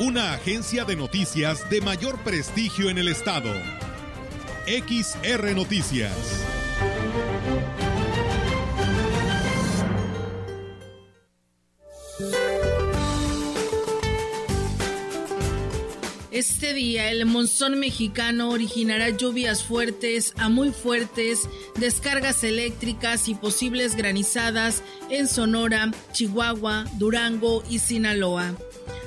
Una agencia de noticias de mayor prestigio en el estado. XR Noticias. Este día el monzón mexicano originará lluvias fuertes a muy fuertes, descargas eléctricas y posibles granizadas en Sonora, Chihuahua, Durango y Sinaloa.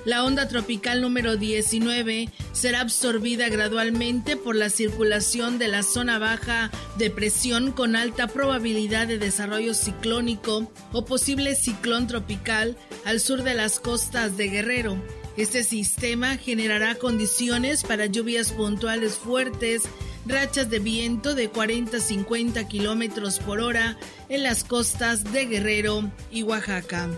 La onda tropical número 19 será absorbida gradualmente por la circulación de la zona baja de presión con alta probabilidad de desarrollo ciclónico o posible ciclón tropical al sur de las costas de Guerrero este sistema generará condiciones para lluvias puntuales fuertes, rachas de viento de 40 a 50 kilómetros por hora en las costas de Guerrero y Oaxaca.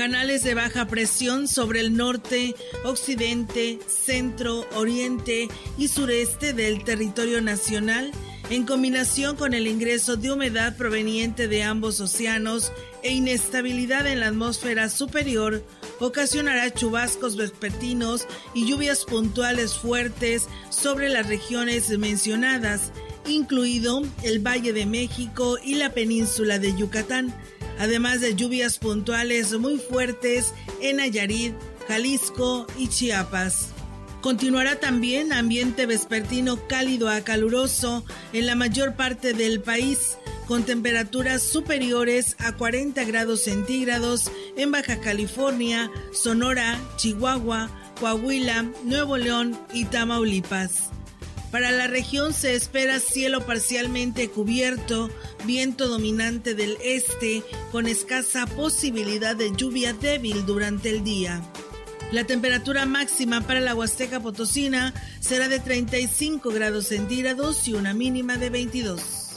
Canales de baja presión sobre el norte, occidente, centro, oriente y sureste del territorio nacional, en combinación con el ingreso de humedad proveniente de ambos océanos e inestabilidad en la atmósfera superior, ocasionará chubascos vespertinos y lluvias puntuales fuertes sobre las regiones mencionadas, incluido el Valle de México y la península de Yucatán, además de lluvias puntuales muy fuertes en Nayarit, Jalisco y Chiapas. Continuará también ambiente vespertino cálido a caluroso en la mayor parte del país, con temperaturas superiores a 40 grados centígrados en Baja California, Sonora, Chihuahua, Coahuila, Nuevo León y Tamaulipas. Para la región se espera cielo parcialmente cubierto, viento dominante del este con escasa posibilidad de lluvia débil durante el día. La temperatura máxima para la Huasteca Potosina será de 35 grados centígrados y una mínima de 22.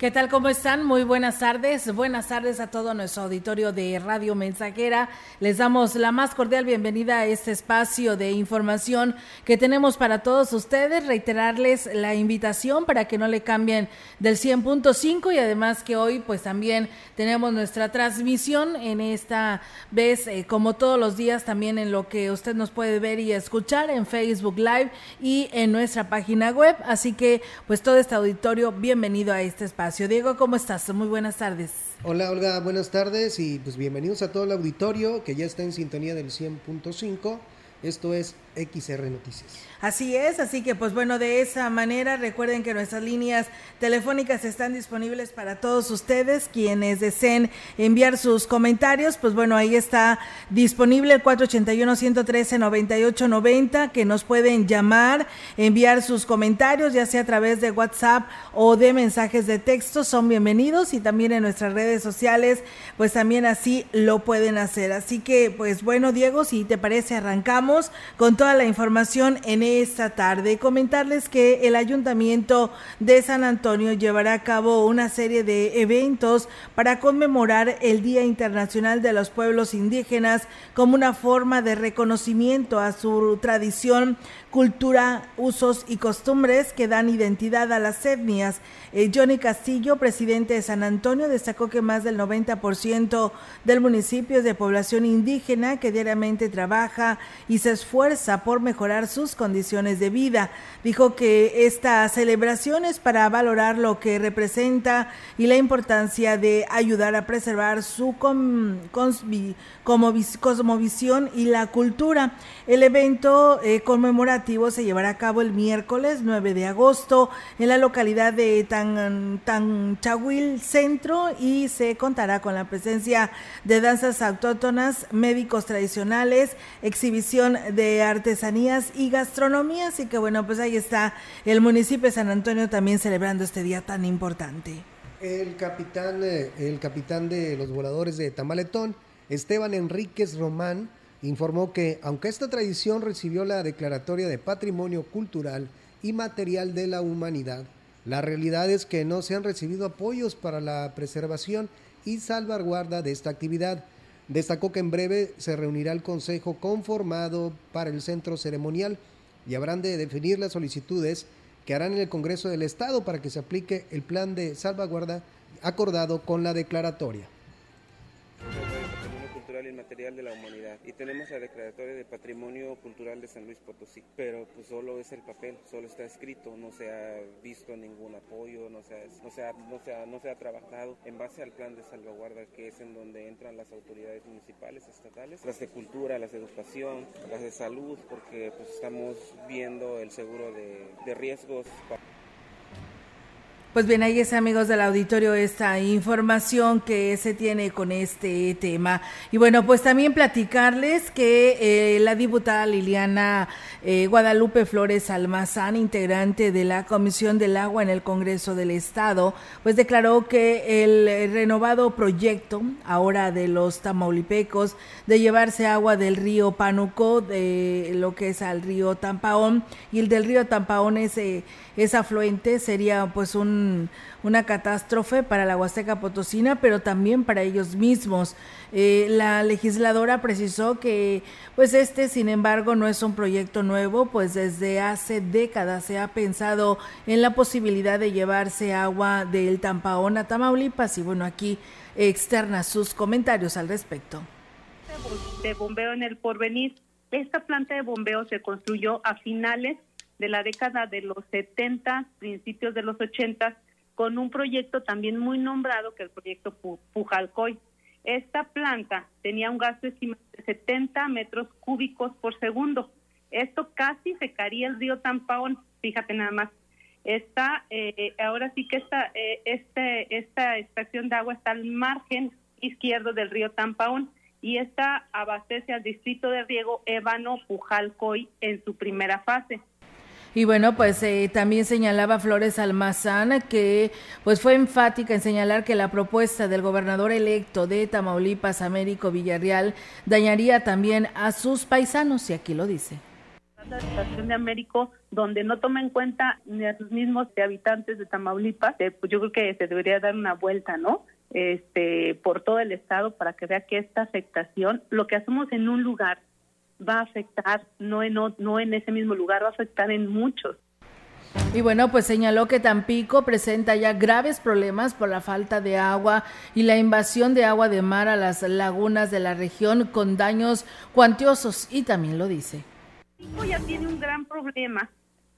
¿Qué tal? ¿Cómo están? Muy buenas tardes. Buenas tardes a todo nuestro auditorio de Radio Mensajera. Les damos la más cordial bienvenida a este espacio de información que tenemos para todos ustedes. Reiterarles la invitación para que no le cambien del 100.5 y además que hoy pues también tenemos nuestra transmisión en esta vez, eh, como todos los días, también en lo que usted nos puede ver y escuchar en Facebook Live y en nuestra página web. Así que pues todo este auditorio, bienvenido a este espacio. Diego, ¿cómo estás? Muy buenas tardes. Hola Olga, buenas tardes y pues bienvenidos a todo el auditorio que ya está en sintonía del 100.5. Esto es XR Noticias. Así es, así que pues bueno, de esa manera recuerden que nuestras líneas telefónicas están disponibles para todos ustedes, quienes deseen enviar sus comentarios, pues bueno, ahí está disponible el 481-113-9890, que nos pueden llamar, enviar sus comentarios, ya sea a través de WhatsApp o de mensajes de texto, son bienvenidos y también en nuestras redes sociales, pues también así lo pueden hacer. Así que pues bueno, Diego, si te parece, arrancamos con toda la información en esta tarde. Comentarles que el Ayuntamiento de San Antonio llevará a cabo una serie de eventos para conmemorar el Día Internacional de los Pueblos Indígenas como una forma de reconocimiento a su tradición, cultura, usos y costumbres que dan identidad a las etnias. Eh, Johnny Castillo, presidente de San Antonio, destacó que más del 90% del municipio es de población indígena que diariamente trabaja y se esfuerza por mejorar sus condiciones de vida. Dijo que esta celebración es para valorar lo que representa y la importancia de ayudar a preservar su cosmovisión y la cultura. El evento eh, conmemorativo se llevará a cabo el miércoles 9 de agosto en la localidad de Tan, Tanchahuil Centro y se contará con la presencia de danzas autóctonas, médicos tradicionales, exhibición de artesanías y gastronomía. Así que bueno, pues ahí está el municipio de San Antonio también celebrando este día tan importante. El capitán, eh, el capitán de los voladores de Tamaletón, Esteban Enríquez Román, informó que aunque esta tradición recibió la declaratoria de Patrimonio Cultural y Material de la Humanidad, la realidad es que no se han recibido apoyos para la preservación y salvaguarda de esta actividad. Destacó que en breve se reunirá el Consejo conformado para el centro ceremonial y habrán de definir las solicitudes que harán en el Congreso del Estado para que se aplique el plan de salvaguarda acordado con la declaratoria material de la humanidad. Y tenemos la declaratoria de Patrimonio Cultural de San Luis Potosí, pero pues solo es el papel, solo está escrito, no se ha visto ningún apoyo, no se ha, no se ha, no se ha, no se ha trabajado en base al plan de salvaguarda que es en donde entran las autoridades municipales, estatales, las de cultura, las de educación, las de salud, porque pues estamos viendo el seguro de, de riesgos. Pues bien, ahí es amigos del auditorio esta información que se tiene con este tema. Y bueno, pues también platicarles que eh, la diputada Liliana eh, Guadalupe Flores Almazán, integrante de la Comisión del Agua en el Congreso del Estado, pues declaró que el renovado proyecto ahora de los tamaulipecos de llevarse agua del río Pánuco, de lo que es al río Tampaón, y el del río Tampaón es... Es afluente, sería pues un, una catástrofe para la Huasteca Potosina, pero también para ellos mismos. Eh, la legisladora precisó que pues este, sin embargo, no es un proyecto nuevo, pues desde hace décadas se ha pensado en la posibilidad de llevarse agua del Tampaón a Tamaulipas y bueno, aquí externa sus comentarios al respecto. De bombeo en el porvenir. Esta planta de bombeo se construyó a finales de la década de los 70, principios de los 80, con un proyecto también muy nombrado que es el proyecto Pujalcoy. Esta planta tenía un gasto estimado de 70 metros cúbicos por segundo. Esto casi secaría el río Tampaón, fíjate nada más. Está, eh, ahora sí que esta, eh, este, esta estación de agua está al margen izquierdo del río Tampaón y esta abastece al distrito de riego Ébano Pujalcoy en su primera fase. Y bueno, pues eh, también señalaba Flores Almazán que pues fue enfática en señalar que la propuesta del gobernador electo de Tamaulipas, Américo Villarreal, dañaría también a sus paisanos, y aquí lo dice. La situación de Américo, donde no toma en cuenta ni a sus mismos habitantes de Tamaulipas, eh, pues yo creo que se debería dar una vuelta, ¿no? Este, por todo el estado para que vea que esta afectación, lo que hacemos en un lugar va a afectar, no en, no en ese mismo lugar, va a afectar en muchos. Y bueno, pues señaló que Tampico presenta ya graves problemas por la falta de agua y la invasión de agua de mar a las lagunas de la región con daños cuantiosos y también lo dice. Tampico ya tiene un gran problema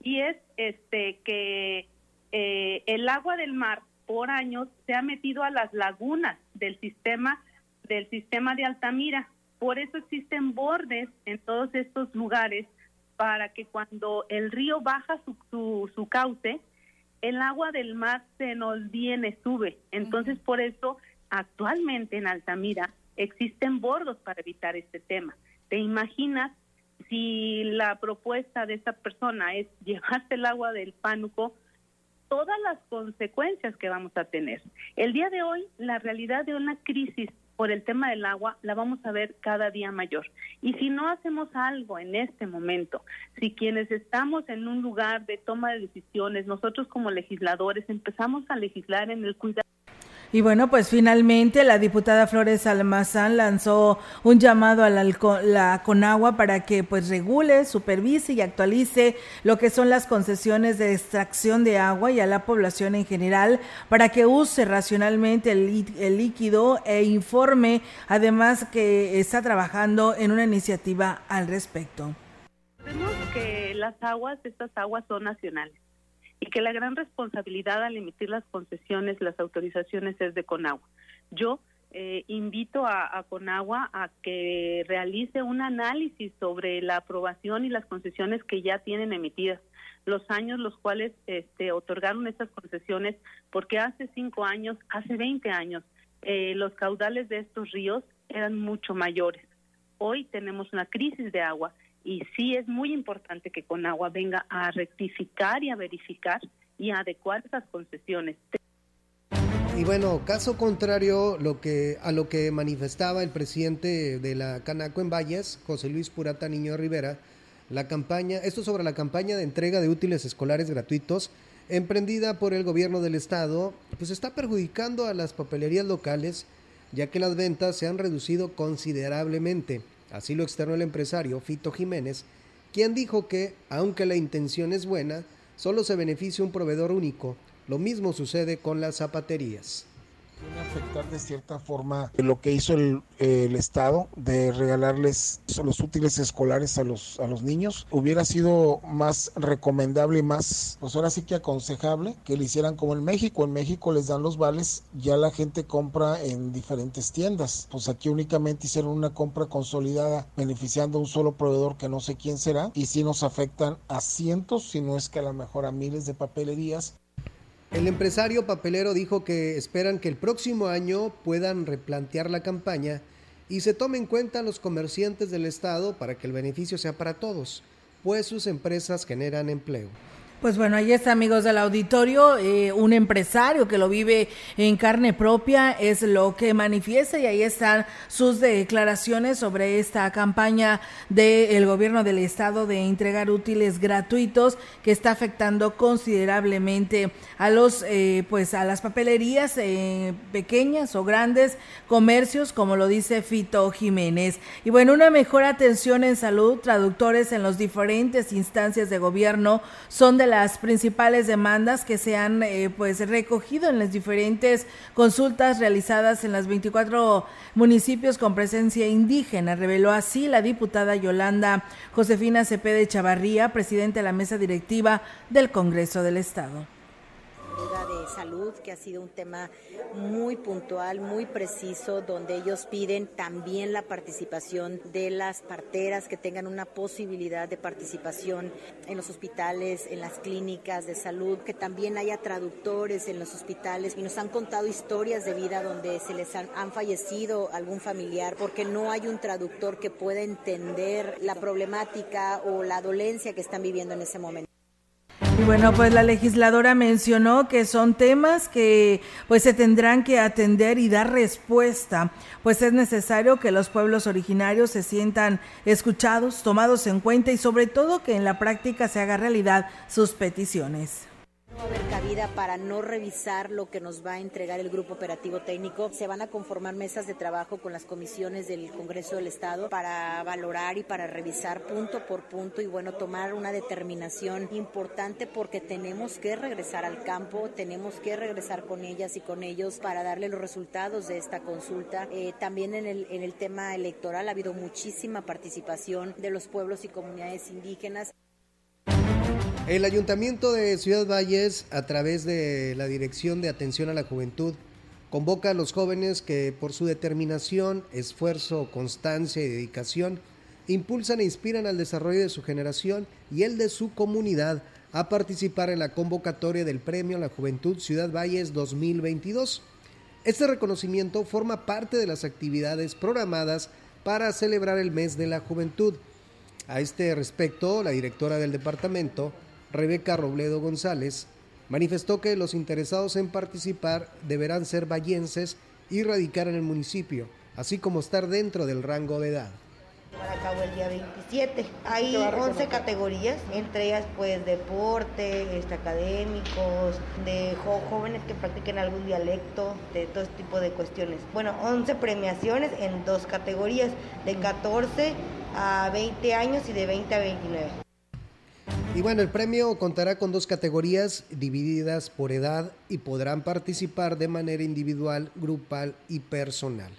y es este que eh, el agua del mar por años se ha metido a las lagunas del sistema del sistema de Altamira por eso existen bordes en todos estos lugares para que cuando el río baja su, su, cauce, el agua del mar se nos viene, sube. Entonces, por eso, actualmente en Altamira existen bordos para evitar este tema. ¿Te imaginas si la propuesta de esta persona es llevarse el agua del pánuco? todas las consecuencias que vamos a tener. El día de hoy, la realidad de una crisis por el tema del agua la vamos a ver cada día mayor. Y si no hacemos algo en este momento, si quienes estamos en un lugar de toma de decisiones, nosotros como legisladores empezamos a legislar en el cuidado y bueno, pues finalmente la diputada Flores Almazán lanzó un llamado a la, Conagua para que pues regule, supervise y actualice lo que son las concesiones de extracción de agua y a la población en general para que use racionalmente el, el líquido e informe además que está trabajando en una iniciativa al respecto. Sabemos que las aguas, estas aguas son nacionales y que la gran responsabilidad al emitir las concesiones, las autorizaciones es de Conagua. Yo eh, invito a, Conagua a que realice un análisis sobre la aprobación y las concesiones que ya tienen emitidas, los años los cuales este, otorgaron estas concesiones, porque hace cinco años, hace 20 años, eh, los caudales de estos ríos eran mucho mayores. Hoy tenemos una crisis de agua y sí es muy importante que Conagua venga a rectificar y a verificar y a adecuar esas concesiones. Y bueno, caso contrario lo que, a lo que manifestaba el presidente de la Canaco en Valles, José Luis Purata Niño Rivera, la campaña, esto sobre la campaña de entrega de útiles escolares gratuitos emprendida por el gobierno del estado, pues está perjudicando a las papelerías locales, ya que las ventas se han reducido considerablemente. Así lo externó el empresario Fito Jiménez, quien dijo que, aunque la intención es buena, solo se beneficia un proveedor único. Lo mismo sucede con las zapaterías afectar de cierta forma lo que hizo el, Estado de regalarles los útiles escolares a los, a los niños. Hubiera sido más recomendable y más, pues ahora sí que aconsejable que lo hicieran como en México. En México les dan los vales, ya la gente compra en diferentes tiendas. Pues aquí únicamente hicieron una compra consolidada beneficiando a un solo proveedor que no sé quién será y si nos afectan a cientos, si no es que a lo mejor a miles de papelerías el empresario papelero dijo que esperan que el próximo año puedan replantear la campaña y se tome en cuenta los comerciantes del Estado para que el beneficio sea para todos, pues sus empresas generan empleo. Pues bueno, ahí está, amigos del auditorio, eh, un empresario que lo vive en carne propia es lo que manifiesta y ahí están sus declaraciones sobre esta campaña del gobierno del estado de entregar útiles gratuitos que está afectando considerablemente a los, eh, pues a las papelerías eh, pequeñas o grandes comercios, como lo dice Fito Jiménez. Y bueno, una mejor atención en salud, traductores en las diferentes instancias de gobierno son de las principales demandas que se han eh, pues recogido en las diferentes consultas realizadas en las 24 municipios con presencia indígena, reveló así la diputada Yolanda Josefina Cepede Chavarría, presidenta de la mesa directiva del Congreso del Estado de salud, que ha sido un tema muy puntual, muy preciso, donde ellos piden también la participación de las parteras, que tengan una posibilidad de participación en los hospitales, en las clínicas de salud, que también haya traductores en los hospitales y nos han contado historias de vida donde se les han, fallecido algún familiar porque no hay un traductor que pueda entender la problemática o la dolencia que están viviendo en ese momento. Bueno, pues la legisladora mencionó que son temas que pues se tendrán que atender y dar respuesta, pues es necesario que los pueblos originarios se sientan escuchados, tomados en cuenta y sobre todo que en la práctica se haga realidad sus peticiones. Cabida para no revisar lo que nos va a entregar el grupo operativo técnico. Se van a conformar mesas de trabajo con las comisiones del Congreso del Estado para valorar y para revisar punto por punto y bueno, tomar una determinación importante porque tenemos que regresar al campo, tenemos que regresar con ellas y con ellos para darle los resultados de esta consulta. Eh, también en el tema electoral ha habido muchísima participación de los pueblos y comunidades indígenas. El Ayuntamiento de Ciudad Valles, a través de la Dirección de Atención a la Juventud, convoca a los jóvenes que por su determinación, esfuerzo, constancia y dedicación impulsan e inspiran al desarrollo de su generación y el de su comunidad a participar en la convocatoria del Premio a la Juventud Ciudad Valles 2022. Este reconocimiento forma parte de las actividades programadas para celebrar el mes de la juventud. A este respecto, la directora del departamento, Rebeca Robledo González, manifestó que los interesados en participar deberán ser vallenses y radicar en el municipio, así como estar dentro del rango de edad. Para cabo el día 27. Hay 11 categorías, entre ellas pues deporte, este, académicos, de jóvenes que practiquen algún dialecto, de todo este tipo de cuestiones. Bueno, 11 premiaciones en dos categorías, de 14 a 20 años y de 20 a 29. Y bueno, el premio contará con dos categorías divididas por edad y podrán participar de manera individual, grupal y personal.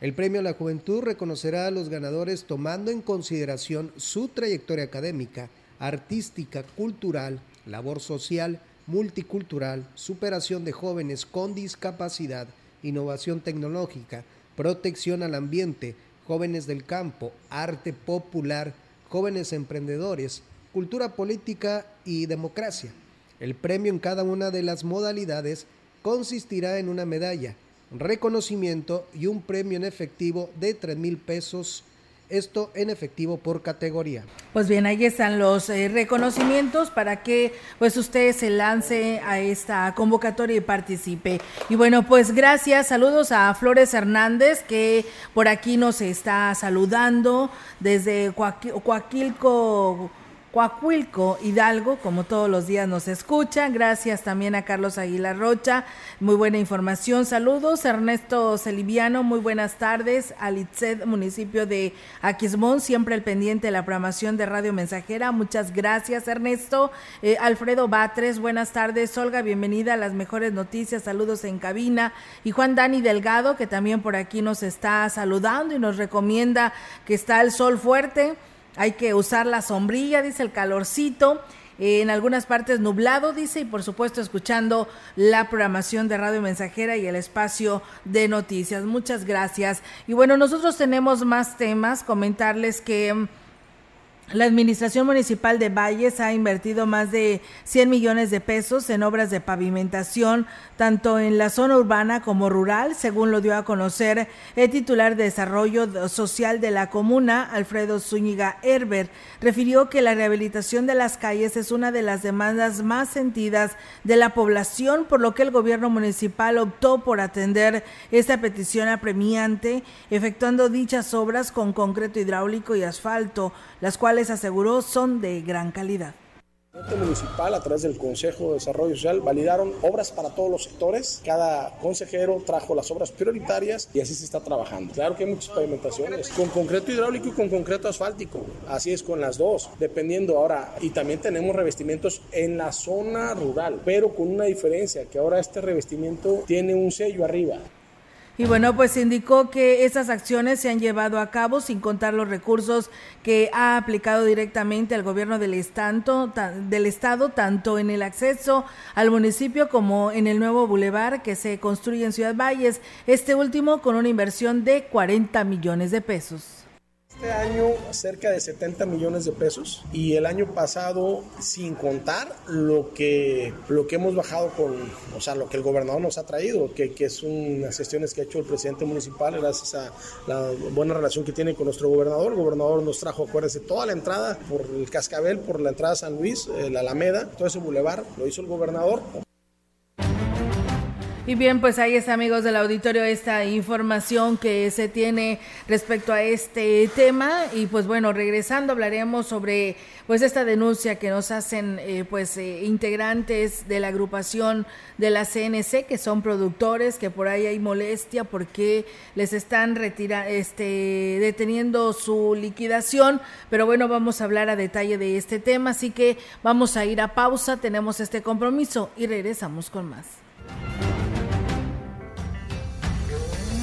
El premio a la juventud reconocerá a los ganadores tomando en consideración su trayectoria académica, artística, cultural, labor social, multicultural, superación de jóvenes con discapacidad, innovación tecnológica, protección al ambiente, jóvenes del campo, arte popular, jóvenes emprendedores, cultura política y democracia. El premio en cada una de las modalidades consistirá en una medalla, reconocimiento y un premio en efectivo de 3 mil pesos esto en efectivo por categoría. Pues bien, ahí están los eh, reconocimientos para que pues usted se lance a esta convocatoria y participe. Y bueno, pues gracias, saludos a Flores Hernández que por aquí nos está saludando desde Coaquilco Coahuilco, Hidalgo, como todos los días nos escucha. Gracias también a Carlos Aguilar Rocha, muy buena información. Saludos, Ernesto Celiviano, muy buenas tardes. Alitzed, municipio de Aquismón, siempre el pendiente de la programación de Radio Mensajera. Muchas gracias, Ernesto. Eh, Alfredo Batres, buenas tardes. Olga, bienvenida a las mejores noticias. Saludos en cabina. Y Juan Dani Delgado, que también por aquí nos está saludando y nos recomienda que está el sol fuerte hay que usar la sombrilla, dice el calorcito. En algunas partes nublado, dice, y por supuesto escuchando la programación de Radio Mensajera y el espacio de noticias. Muchas gracias. Y bueno, nosotros tenemos más temas. Comentarles que mm, la Administración Municipal de Valles ha invertido más de 100 millones de pesos en obras de pavimentación, tanto en la zona urbana como rural, según lo dio a conocer el titular de Desarrollo Social de la comuna, Alfredo Zúñiga Herber. Refirió que la rehabilitación de las calles es una de las demandas más sentidas de la población, por lo que el gobierno municipal optó por atender esta petición apremiante, efectuando dichas obras con concreto hidráulico y asfalto, las cuales aseguró son de gran calidad. El municipal, a través del Consejo de Desarrollo Social, validaron obras para todos los sectores. Cada consejero trajo las obras prioritarias y así se está trabajando. Claro que hay muchas pavimentaciones, con concreto hidráulico y con concreto asfáltico. Así es con las dos, dependiendo ahora. Y también tenemos revestimientos en la zona rural, pero con una diferencia, que ahora este revestimiento tiene un sello arriba. Y bueno, pues indicó que esas acciones se han llevado a cabo sin contar los recursos que ha aplicado directamente al gobierno del, estado, del estado, tanto en el acceso al municipio como en el nuevo bulevar que se construye en Ciudad Valles, este último con una inversión de 40 millones de pesos. Este año cerca de 70 millones de pesos y el año pasado sin contar lo que, lo que hemos bajado con, o sea, lo que el gobernador nos ha traído, que, que es unas gestiones que ha hecho el presidente municipal gracias a la buena relación que tiene con nuestro gobernador. El gobernador nos trajo, acuérdense, toda la entrada por el Cascabel, por la entrada a San Luis, la Alameda, todo ese bulevar lo hizo el gobernador. Y bien, pues ahí está, amigos del auditorio, esta información que se tiene respecto a este tema. Y pues bueno, regresando hablaremos sobre pues esta denuncia que nos hacen eh, pues eh, integrantes de la agrupación de la CNC, que son productores, que por ahí hay molestia porque les están retira este, deteniendo su liquidación. Pero bueno, vamos a hablar a detalle de este tema, así que vamos a ir a pausa, tenemos este compromiso y regresamos con más.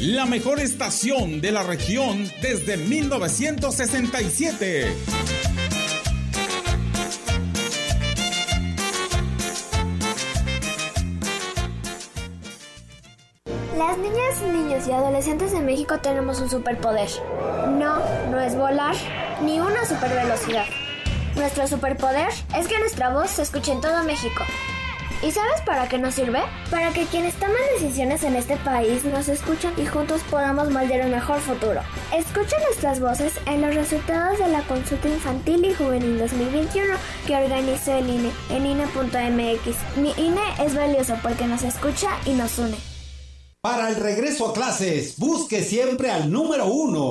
la mejor estación de la región desde 1967. Las niñas, niños y adolescentes de México tenemos un superpoder. No, no es volar, ni una supervelocidad. Nuestro superpoder es que nuestra voz se escuche en todo México ¿Y sabes para qué nos sirve? Para que quienes toman decisiones en este país nos escuchen y juntos podamos moldear un mejor futuro. Escucha nuestras voces en los resultados de la consulta infantil y juvenil 2021 que organizó el INE en INE.mx. Mi INE es valioso porque nos escucha y nos une. Para el regreso a clases, busque siempre al número uno.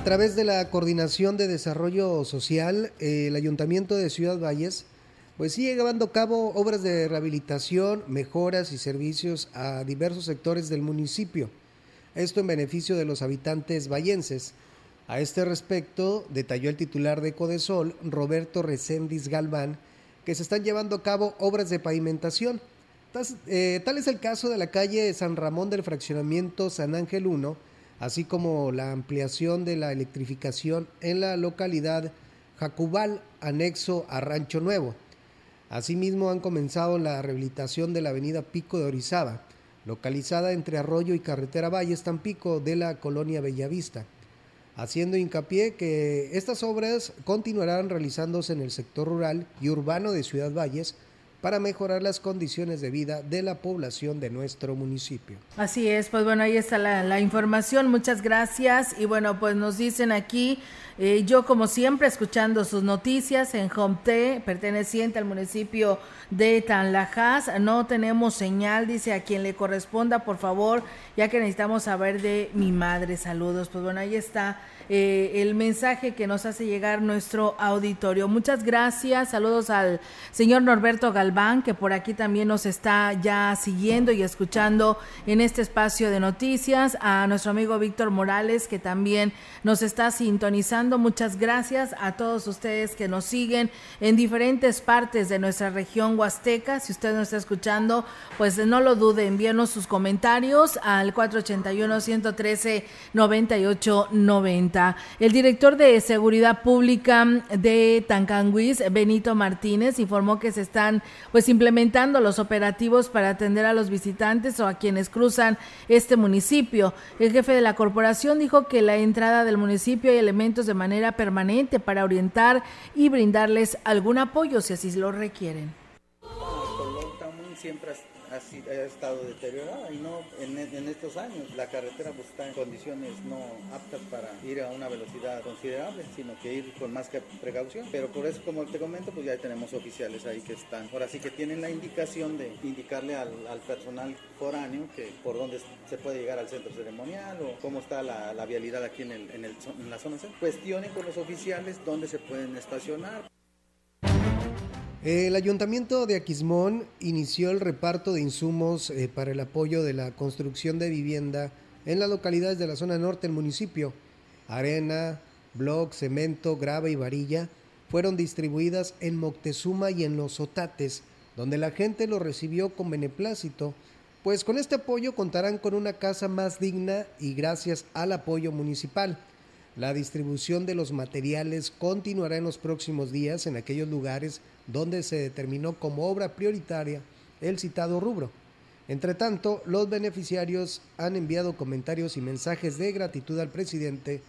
A través de la Coordinación de Desarrollo Social, el Ayuntamiento de Ciudad Valles, pues sigue llevando a cabo obras de rehabilitación, mejoras y servicios a diversos sectores del municipio. Esto en beneficio de los habitantes vallenses. A este respecto, detalló el titular de Codesol, Roberto Recendis Galván, que se están llevando a cabo obras de pavimentación. Eh, tal es el caso de la calle San Ramón del fraccionamiento San Ángel 1, así como la ampliación de la electrificación en la localidad Jacubal, anexo a Rancho Nuevo. Asimismo, han comenzado la rehabilitación de la avenida Pico de Orizaba, localizada entre Arroyo y Carretera Valles Tampico de la colonia Bellavista haciendo hincapié que estas obras continuarán realizándose en el sector rural y urbano de Ciudad Valles para mejorar las condiciones de vida de la población de nuestro municipio. Así es, pues bueno, ahí está la, información, muchas gracias y bueno, pues nos dicen aquí, eh, yo como siempre escuchando sus noticias en Home T, perteneciente al municipio de Tanlajas, no tenemos señal, dice a quien le corresponda, por favor, ya que necesitamos saber de mi madre, saludos, pues bueno, ahí está eh, el mensaje que nos hace llegar nuestro auditorio. Muchas gracias, saludos al señor Norberto Galván, que por aquí también nos está ya siguiendo y escuchando en este espacio de noticias, a nuestro amigo Víctor Morales, que también nos está sintonizando. Muchas gracias a todos ustedes que nos siguen en diferentes partes de nuestra región huasteca. Si usted nos está escuchando, pues no lo dude, envíenos sus comentarios al 481 113 9890. El director de Seguridad Pública de Tancanguis, Benito Martínez, informó que se están pues implementando los operativos para atender a los visitantes o a quienes cruzan este municipio. El jefe de la corporación dijo que la entrada del municipio hay elementos de manera permanente para orientar y brindarles algún apoyo si así lo requieren. Siempre ha, estado deteriorada y no en, estos años la carretera pues está en condiciones no aptas para ir a una velocidad considerable, sino que ir con más que precaución. Pero por eso, como te comento, pues ya tenemos oficiales ahí que están. Ahora sí que tienen la indicación de indicarle al, personal foráneo que por dónde se puede llegar al centro ceremonial o cómo está la, vialidad aquí en, el, en, el, en la zona. Cuestionen con los oficiales dónde se pueden estacionar. El ayuntamiento de Aquismón inició el reparto de insumos eh, para el apoyo de la construcción de vivienda en las localidades de la zona norte del municipio. Arena, bloc, cemento, grava y varilla fueron distribuidas en Moctezuma y en Los Otates, donde la gente lo recibió con beneplácito, pues con este apoyo contarán con una casa más digna y gracias al apoyo municipal. La distribución de los materiales continuará en los próximos días en aquellos lugares donde se determinó como obra prioritaria el citado rubro. Entre tanto, los beneficiarios han enviado comentarios y mensajes de gratitud al presidente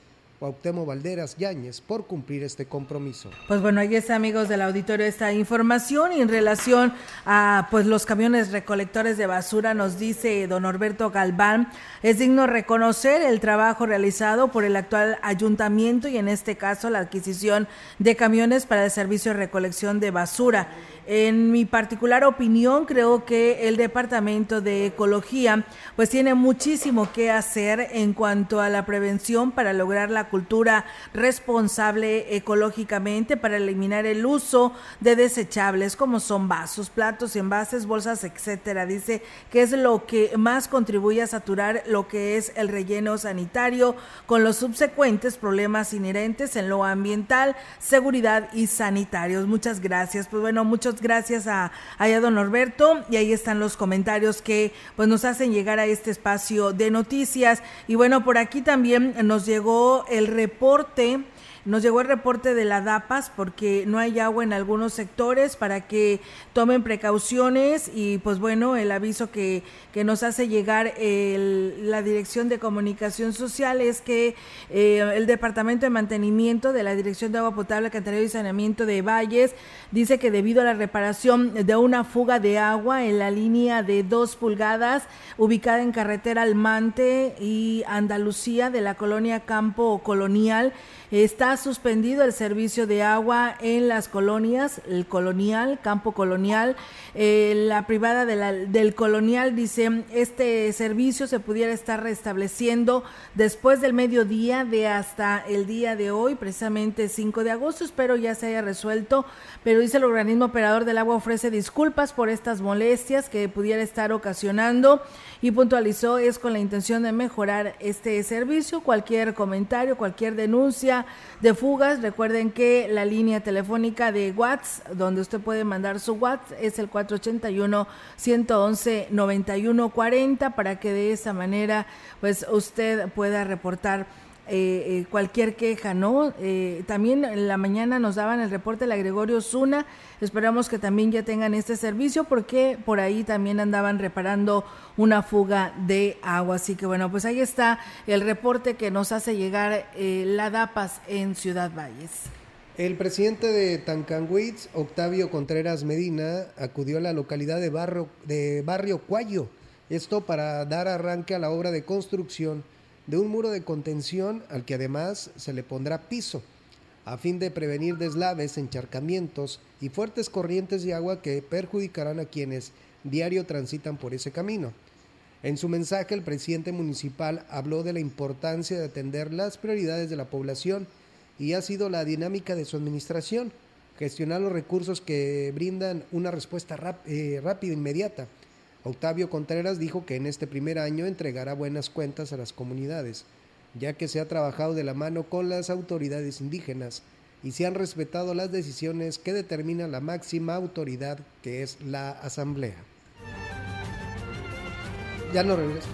Cuauhtémoc Valderas Yáñez por cumplir este compromiso. Pues bueno, ahí está amigos del auditorio esta información y en relación a pues los camiones recolectores de basura nos dice don Norberto Galván, es digno reconocer el trabajo realizado por el actual ayuntamiento y en este caso la adquisición de camiones para el servicio de recolección de basura. En mi particular opinión, creo que el Departamento de Ecología pues tiene muchísimo que hacer en cuanto a la prevención para lograr la cultura responsable ecológicamente para eliminar el uso de desechables como son vasos, platos, envases, bolsas, etcétera. Dice que es lo que más contribuye a saturar lo que es el relleno sanitario con los subsecuentes problemas inherentes en lo ambiental, seguridad y sanitarios. Muchas gracias. Pues bueno, muchas gracias a, a don Norberto y ahí están los comentarios que pues nos hacen llegar a este espacio de noticias. Y bueno, por aquí también nos llegó el reporte nos llegó el reporte de la DAPAS porque no hay agua en algunos sectores para que tomen precauciones y pues bueno, el aviso que, que nos hace llegar la Dirección de Comunicación Social es que eh, el Departamento de Mantenimiento de la Dirección de Agua Potable, Alcantarillado y Saneamiento de Valles dice que debido a la reparación de una fuga de agua en la línea de dos pulgadas ubicada en carretera Almante y Andalucía de la colonia Campo Colonial, Está suspendido el servicio de agua en las colonias, el colonial, campo colonial. Eh, la privada del colonial dice, este servicio se pudiera estar restableciendo después del mediodía de hasta el día de hoy, precisamente 5 de agosto. Espero ya se haya resuelto, pero dice el organismo operador del agua ofrece disculpas por estas molestias que pudiera estar ocasionando y puntualizó es con la intención de mejorar este servicio. Cualquier comentario, cualquier denuncia, de fugas. Recuerden que la línea telefónica de Watts, donde usted puede mandar su Watts, es el 481-111-9140 para que de esa manera pues usted pueda reportar eh, eh, cualquier queja, ¿no? Eh, también en la mañana nos daban el reporte de la Gregorio Zuna, esperamos que también ya tengan este servicio porque por ahí también andaban reparando una fuga de agua, así que bueno, pues ahí está el reporte que nos hace llegar la DAPAS en Ciudad Valles. El presidente de Tancanwitz, Octavio Contreras Medina, acudió a la localidad de Barrio, de Barrio Cuayo, esto para dar arranque a la obra de construcción de un muro de contención al que además se le pondrá piso, a fin de prevenir deslaves, encharcamientos y fuertes corrientes de agua que perjudicarán a quienes diario transitan por ese camino. En su mensaje, el presidente municipal habló de la importancia de atender las prioridades de la población y ha sido la dinámica de su administración, gestionar los recursos que brindan una respuesta eh, rápida e inmediata Octavio Contreras dijo que en este primer año entregará buenas cuentas a las comunidades, ya que se ha trabajado de la mano con las autoridades indígenas y se han respetado las decisiones que determina la máxima autoridad que es la Asamblea. Ya no regreso.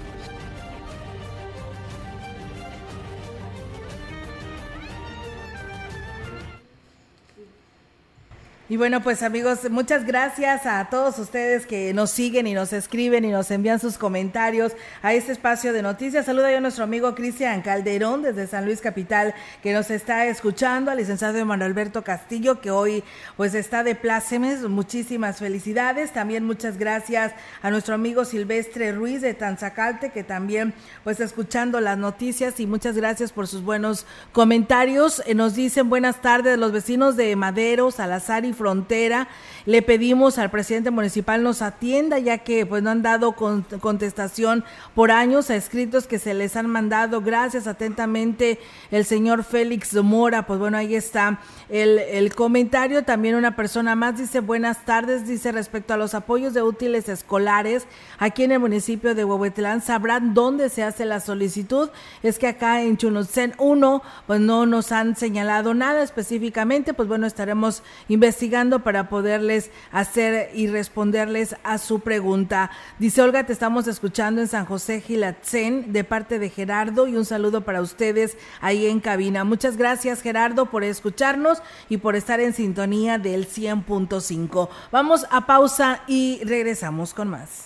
Y bueno, pues amigos, muchas gracias a todos ustedes que nos siguen y nos escriben y nos envían sus comentarios a este espacio de noticias. Saluda yo a nuestro amigo Cristian Calderón desde San Luis Capital que nos está escuchando, al licenciado Manuel Alberto Castillo que hoy pues está de plácemes. Muchísimas felicidades. También muchas gracias a nuestro amigo Silvestre Ruiz de Tanzacalte que también pues escuchando las noticias y muchas gracias por sus buenos comentarios. Eh, nos dicen buenas tardes los vecinos de Madero, Salazar y frontera. Le pedimos al presidente municipal nos atienda ya que pues no han dado contestación por años a escritos que se les han mandado. Gracias atentamente el señor Félix Mora. Pues bueno, ahí está el, el comentario. También una persona más dice buenas tardes, dice respecto a los apoyos de útiles escolares aquí en el municipio de Huehuetlán. Sabrán dónde se hace la solicitud. Es que acá en Chunucén 1 pues no nos han señalado nada específicamente. Pues bueno, estaremos para poderles hacer y responderles a su pregunta. Dice Olga, te estamos escuchando en San José Gilatzen de parte de Gerardo y un saludo para ustedes ahí en cabina. Muchas gracias Gerardo por escucharnos y por estar en sintonía del 100.5. Vamos a pausa y regresamos con más.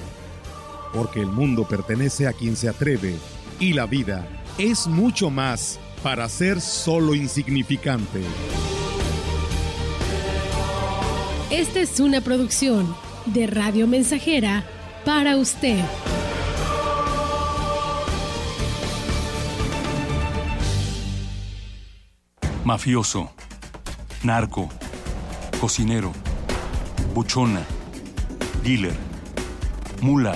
porque el mundo pertenece a quien se atreve y la vida es mucho más para ser solo insignificante. Esta es una producción de Radio Mensajera para usted. mafioso, narco, cocinero, buchona, dealer, mula.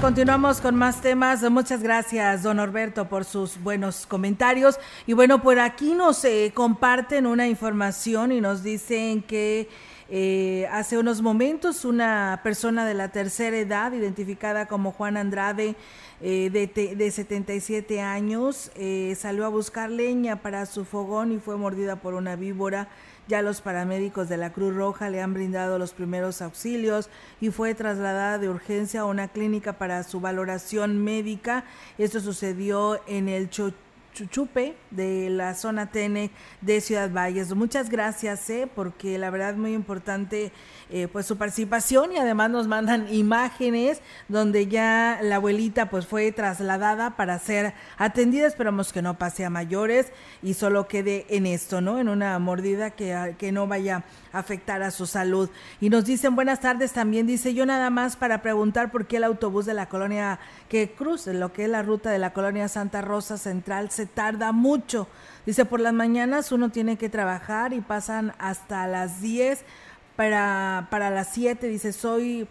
Continuamos con más temas. Muchas gracias, don Norberto, por sus buenos comentarios. Y bueno, por aquí nos eh, comparten una información y nos dicen que Eh, hace unos momentos una persona de la tercera edad, identificada como Juan Andrade, eh, de, de, 77 años, eh, salió a buscar leña para su fogón y fue mordida por una víbora. Ya los paramédicos de la Cruz Roja le han brindado los primeros auxilios y fue trasladada de urgencia a una clínica para su valoración médica. Esto sucedió en el Chuchupe de la zona TN de Ciudad Valles. Muchas gracias, eh, porque la verdad es muy importante eh, pues su participación y además nos mandan imágenes donde ya la abuelita pues fue trasladada para ser atendida. Esperamos que no pase a mayores y solo quede en esto, ¿no? En una mordida que, que no vaya a afectar a su salud. Y nos dicen buenas tardes también, dice yo nada más para preguntar por qué el autobús de la colonia que cruza lo que es la ruta de la colonia Santa Rosa Central se tarda mucho. Dice, por las mañanas uno tiene que trabajar y pasan hasta las 10 para, para las 7. Dice, soy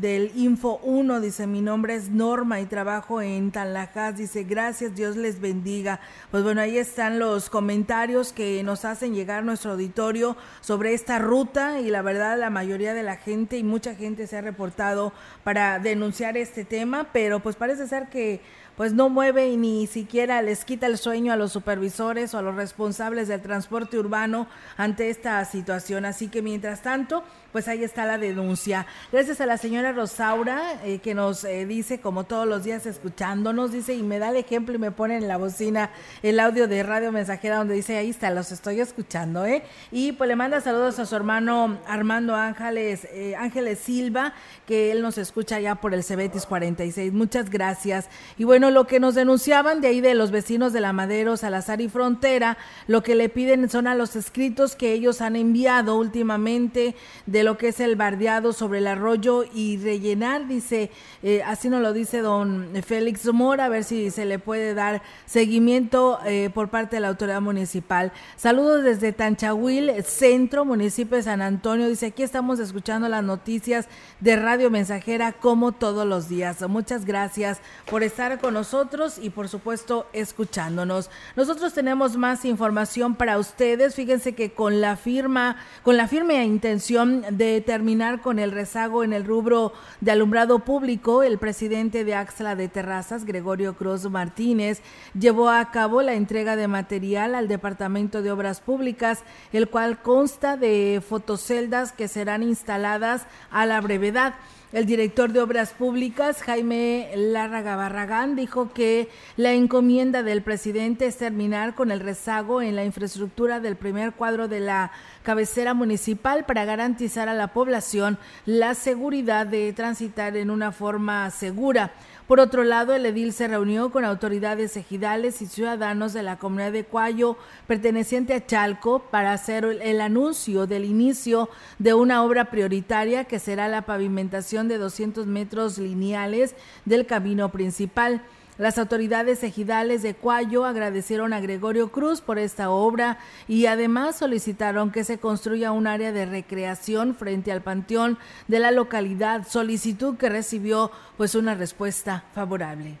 del Info 1, dice, mi nombre es Norma y trabajo en Tanlajas, dice, gracias, Dios les bendiga. Pues bueno, ahí están los comentarios que nos hacen llegar nuestro auditorio sobre esta ruta y la verdad la mayoría de la gente y mucha gente se ha reportado para denunciar este tema, pero pues parece ser que pues no mueve y ni siquiera les quita el sueño a los supervisores o a los responsables del transporte urbano ante esta situación. Así que mientras tanto, pues ahí está la denuncia. Gracias a la señora Rosaura eh, que nos eh, dice, como todos los días escuchándonos, dice y me da el ejemplo y me pone en la bocina el audio de Radio Mensajera donde dice, ahí está, los estoy escuchando, ¿eh? Y pues le manda saludos a su hermano Armando Ángeles, eh, Ángeles Silva, que él nos escucha ya por el Cebetis 46. Muchas gracias. Y bueno, lo que nos denunciaban de ahí de los vecinos de la Madero, Salazar y Frontera, lo que le piden son a los escritos que ellos han enviado últimamente de lo que es el bardeado sobre el arroyo y rellenar, dice, eh, así nos lo dice don Félix Mora, a ver si se le puede dar seguimiento eh, por parte de la autoridad municipal. Saludos desde Tanchahuil, centro, municipio de San Antonio, dice, aquí estamos escuchando las noticias de Radio Mensajera como todos los días. Muchas gracias por estar con nosotros y por supuesto escuchándonos. Nosotros tenemos más información para ustedes. Fíjense que con la firma, con la firme intención de terminar con el rezago en el rubro de alumbrado público, el presidente de Axla de Terrazas, Gregorio Cruz Martínez, llevó a cabo la entrega de material al Departamento de Obras Públicas, el cual consta de fotoceldas que serán instaladas a la brevedad. El director de Obras Públicas, Jaime Lárraga Barragán, dijo que la encomienda del presidente es terminar con el rezago en la infraestructura del primer cuadro de la cabecera municipal para garantizar a la población la seguridad de transitar en una forma segura. Por otro lado, el edil se reunió con autoridades ejidales y ciudadanos de la comunidad de Cuayo, perteneciente a Chalco, para hacer el anuncio del inicio de una obra prioritaria que será la pavimentación de 200 metros lineales del camino principal. Las autoridades ejidales de Cuayo agradecieron a Gregorio Cruz por esta obra y además solicitaron que se construya un área de recreación frente al panteón de la localidad, solicitud que recibió pues una respuesta favorable.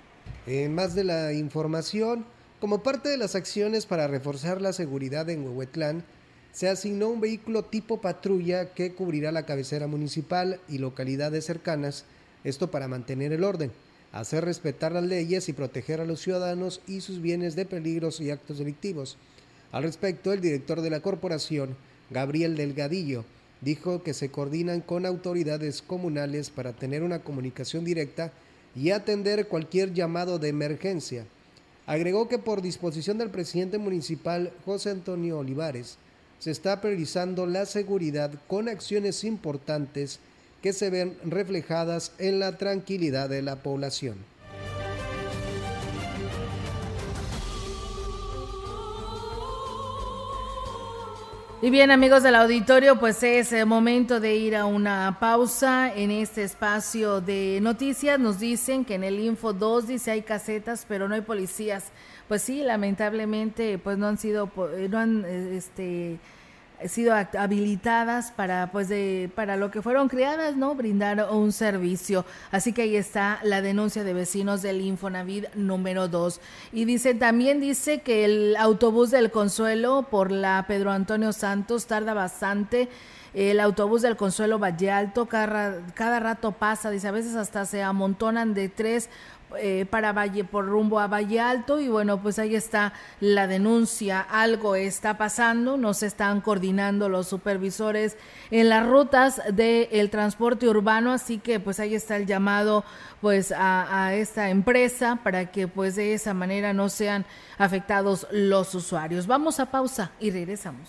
En más de la información, como parte de las acciones para reforzar la seguridad en Huehuetlán, se asignó un vehículo tipo patrulla que cubrirá la cabecera municipal y localidades cercanas, esto para mantener el orden hacer respetar las leyes y proteger a los ciudadanos y sus bienes de peligros y actos delictivos. Al respecto, el director de la corporación, Gabriel Delgadillo, dijo que se coordinan con autoridades comunales para tener una comunicación directa y atender cualquier llamado de emergencia. Agregó que por disposición del presidente municipal José Antonio Olivares, se está priorizando la seguridad con acciones importantes que se ven reflejadas en la tranquilidad de la población. Y bien amigos del auditorio, pues es momento de ir a una pausa en este espacio de noticias. Nos dicen que en el Info 2 dice hay casetas, pero no hay policías. Pues sí, lamentablemente pues no han sido, no han este sido habilitadas para pues de para lo que fueron creadas no brindar un servicio. Así que ahí está la denuncia de vecinos del Infonavit número 2 y dice también dice que el autobús del Consuelo por la Pedro Antonio Santos tarda bastante. El autobús del Consuelo Valle Alto cada, cada rato pasa, dice, a veces hasta se amontonan de tres eh, para Valle por rumbo a Valle Alto y bueno pues ahí está la denuncia. Algo está pasando no se están coordinando los supervisores en las rutas del transporte urbano así que pues ahí está el llamado pues a, a esta empresa para que pues de esa manera no sean afectados los usuarios. Vamos a pausa y regresamos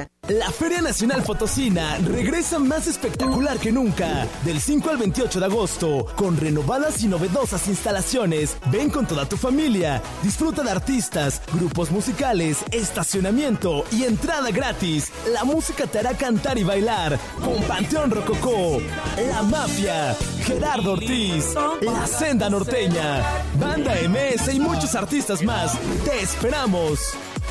La Feria Nacional Potosina regresa más espectacular que nunca. Del 5 al 28 de agosto, con renovadas y novedosas instalaciones. Ven con toda tu familia. Disfruta de artistas, grupos musicales, estacionamiento y entrada gratis. La música te hará cantar y bailar. Con Panteón Rococó, La Mafia, Gerardo Ortiz, La Senda Norteña, Banda MS y muchos artistas más. Te esperamos.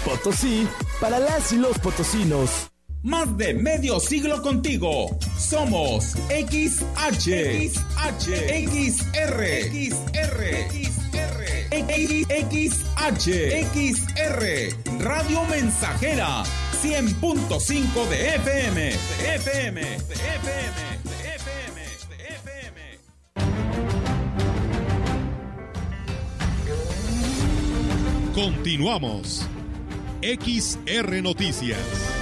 Potosí para las y los potosinos. Más de medio siglo contigo. Somos XH, XH, XR, XR, XR, XH, XR, Radio Mensajera, 100.5 de FM, de FM, de FM, de FM, de FM. Continuamos. XR Noticias.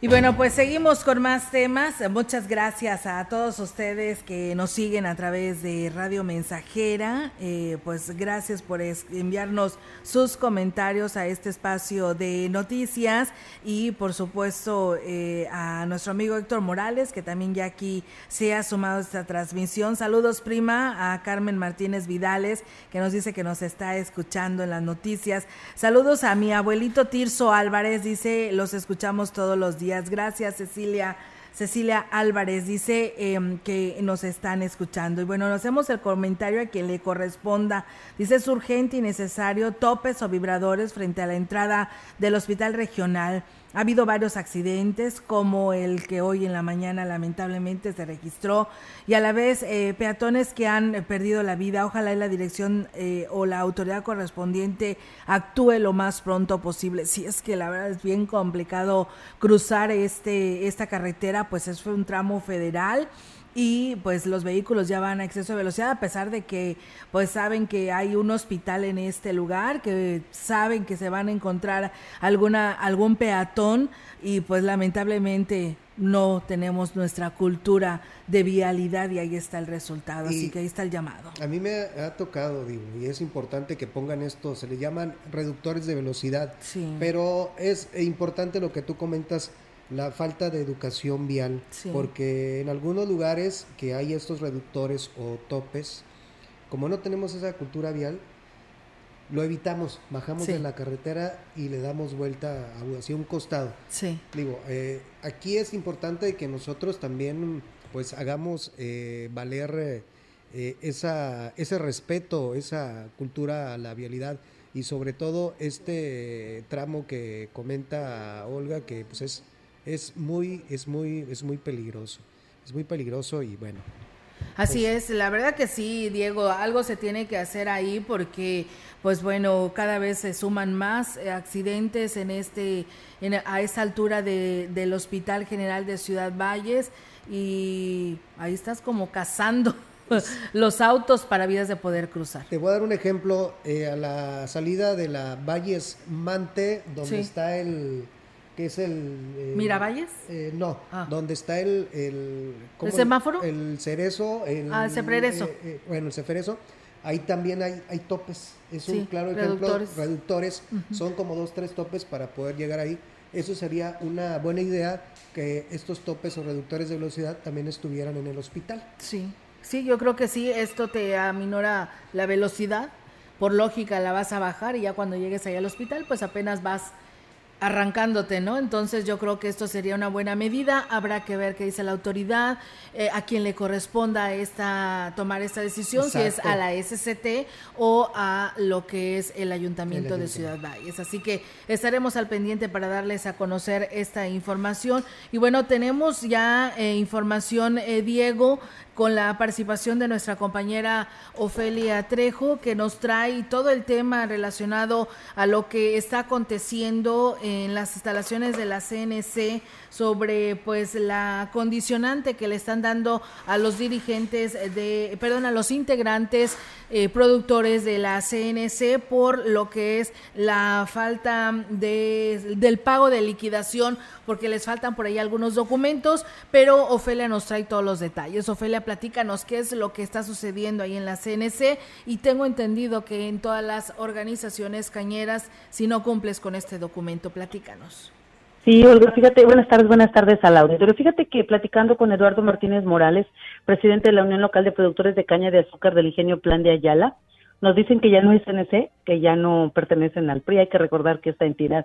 Y bueno, pues seguimos con más temas. Muchas gracias a todos ustedes que nos siguen a través de Radio Mensajera. Eh, pues gracias por enviarnos sus comentarios a este espacio de noticias y por supuesto eh, a nuestro amigo Héctor Morales que también ya aquí se ha sumado a esta transmisión. Saludos prima a Carmen Martínez Vidales que nos dice que nos está escuchando en las noticias. Saludos a mi abuelito Tirso Álvarez, dice los escuchamos todos los días Gracias, Cecilia. Cecilia Álvarez dice em, que nos están escuchando. Y bueno, nos hacemos el comentario a quien le corresponda. Dice, es urgente y necesario topes o vibradores frente a la entrada del hospital regional. Ha habido varios accidentes, como el que hoy en la mañana lamentablemente se registró, y a la vez eh, peatones que han perdido la vida. Ojalá la dirección eh, o la autoridad correspondiente actúe lo más pronto posible. Si es que la verdad es bien complicado cruzar este esta carretera, pues es un tramo federal y pues los vehículos ya van a exceso de velocidad a pesar de que pues saben que hay un hospital en este lugar, que saben que se van a encontrar alguna algún peatón y pues lamentablemente no tenemos nuestra cultura de vialidad y ahí está el resultado, así que ahí está el llamado. A mí me ha, tocado, digo, y es importante que pongan esto, se le llaman reductores de velocidad, sí. pero es importante lo que tú comentas, la falta de educación vial, Sí. porque en algunos lugares que hay estos reductores o topes, como no tenemos esa cultura vial, lo evitamos, bajamos Sí. de la carretera y le damos vuelta hacia un costado. Sí. Digo, eh, aquí es importante que nosotros también pues hagamos eh, valer eh, esa, ese respeto, esa cultura a la vialidad y sobre todo este tramo que comenta Olga que pues es, es muy, es muy, es muy peligroso. Es muy peligroso y bueno. Así es, la verdad que sí, Diego, algo se tiene que hacer ahí porque, pues bueno, cada vez se suman más eh, accidentes en este, en, a esa altura de, del Hospital General de Ciudad Valles y ahí estás como cazando los autos para vías de poder cruzar. Te voy a dar un ejemplo eh, a la salida de la Valles Mante, donde está el que es el... Eh, ¿Miravalles? Eh, no, ah. donde está el... ¿El, ¿El semáforo? El cerezo. El, ah, el. Eh, eh, bueno, el cerezo. Ahí también hay, hay topes. Es un claro ejemplo. Reductores. Son como dos, tres topes para poder llegar ahí. Eso sería una buena idea que estos topes o reductores de velocidad también estuvieran en el hospital. Sí, sí, yo creo que sí, esto te aminora la velocidad, por lógica la vas a bajar y ya cuando llegues ahí al hospital pues apenas vas arrancándote, ¿no? Entonces yo creo que esto sería una buena medida. Habrá que ver qué dice la autoridad, eh, a quién le corresponda esta tomar esta decisión, si es a la SCT o a lo que es el Ayuntamiento, de Ciudad Valles. Así que estaremos al pendiente para darles a conocer esta información. Y bueno, tenemos ya eh, información, eh, Diego, con la participación de nuestra compañera Ofelia Trejo, que nos trae todo el tema relacionado a lo que está aconteciendo en las instalaciones de la CNC sobre pues la condicionante que le están dando a los dirigentes de, perdón, a los integrantes eh, productores de la CNC por lo que es la falta de, del pago de liquidación porque les faltan por ahí algunos documentos, pero Ofelia nos trae todos los detalles. Ofelia, platícanos qué es lo que está sucediendo ahí en la CNC y tengo entendido que en todas las organizaciones cañeras, si no cumples con este documento, platícanos. Sí, Olga, fíjate, buenas tardes, buenas tardes al auditorio. Fíjate que platicando con Eduardo Martínez Morales, presidente de la Unión Local de Productores de Caña de Azúcar del Ingenio Plan de Ayala, nos dicen que ya no es CNC, que ya no pertenecen al PRI. Hay que recordar que esta entidad